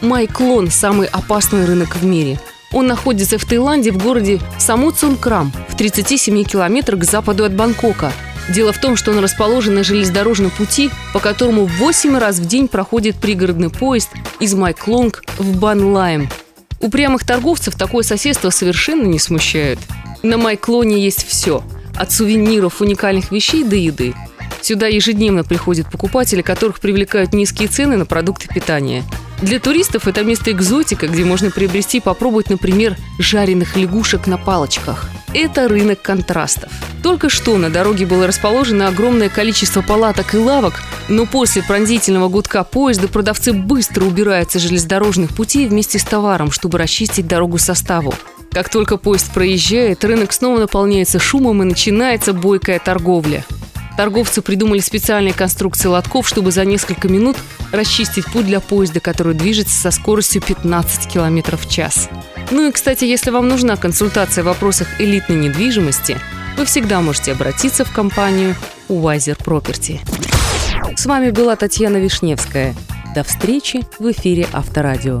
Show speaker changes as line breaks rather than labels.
Майклон – самый опасный рынок в мире. Он находится в Таиланде в городе Самуцункрам в 37 километрах к западу от Бангкока. Дело в том, что он расположен на железнодорожном пути, по которому 8 раз в день проходит пригородный поезд из Майклонг в Банлайм. Упрямых торговцев такое соседство совершенно не смущает. На Майклоне есть все – от сувениров, уникальных вещей до еды – Сюда ежедневно приходят покупатели, которых привлекают низкие цены на продукты питания. Для туристов это место экзотика, где можно приобрести и попробовать, например, жареных лягушек на палочках. Это рынок контрастов. Только что на дороге было расположено огромное количество палаток и лавок, но после пронзительного гудка поезда продавцы быстро убираются с железнодорожных путей вместе с товаром, чтобы расчистить дорогу составу. Как только поезд проезжает, рынок снова наполняется шумом и начинается бойкая торговля. Торговцы придумали специальные конструкции лотков, чтобы за несколько минут расчистить путь для поезда, который движется со скоростью 15 км в час. Ну и, кстати, если вам нужна консультация в вопросах элитной недвижимости, вы всегда можете обратиться в компанию Wiser Property. С вами была Татьяна Вишневская. До встречи в эфире Авторадио.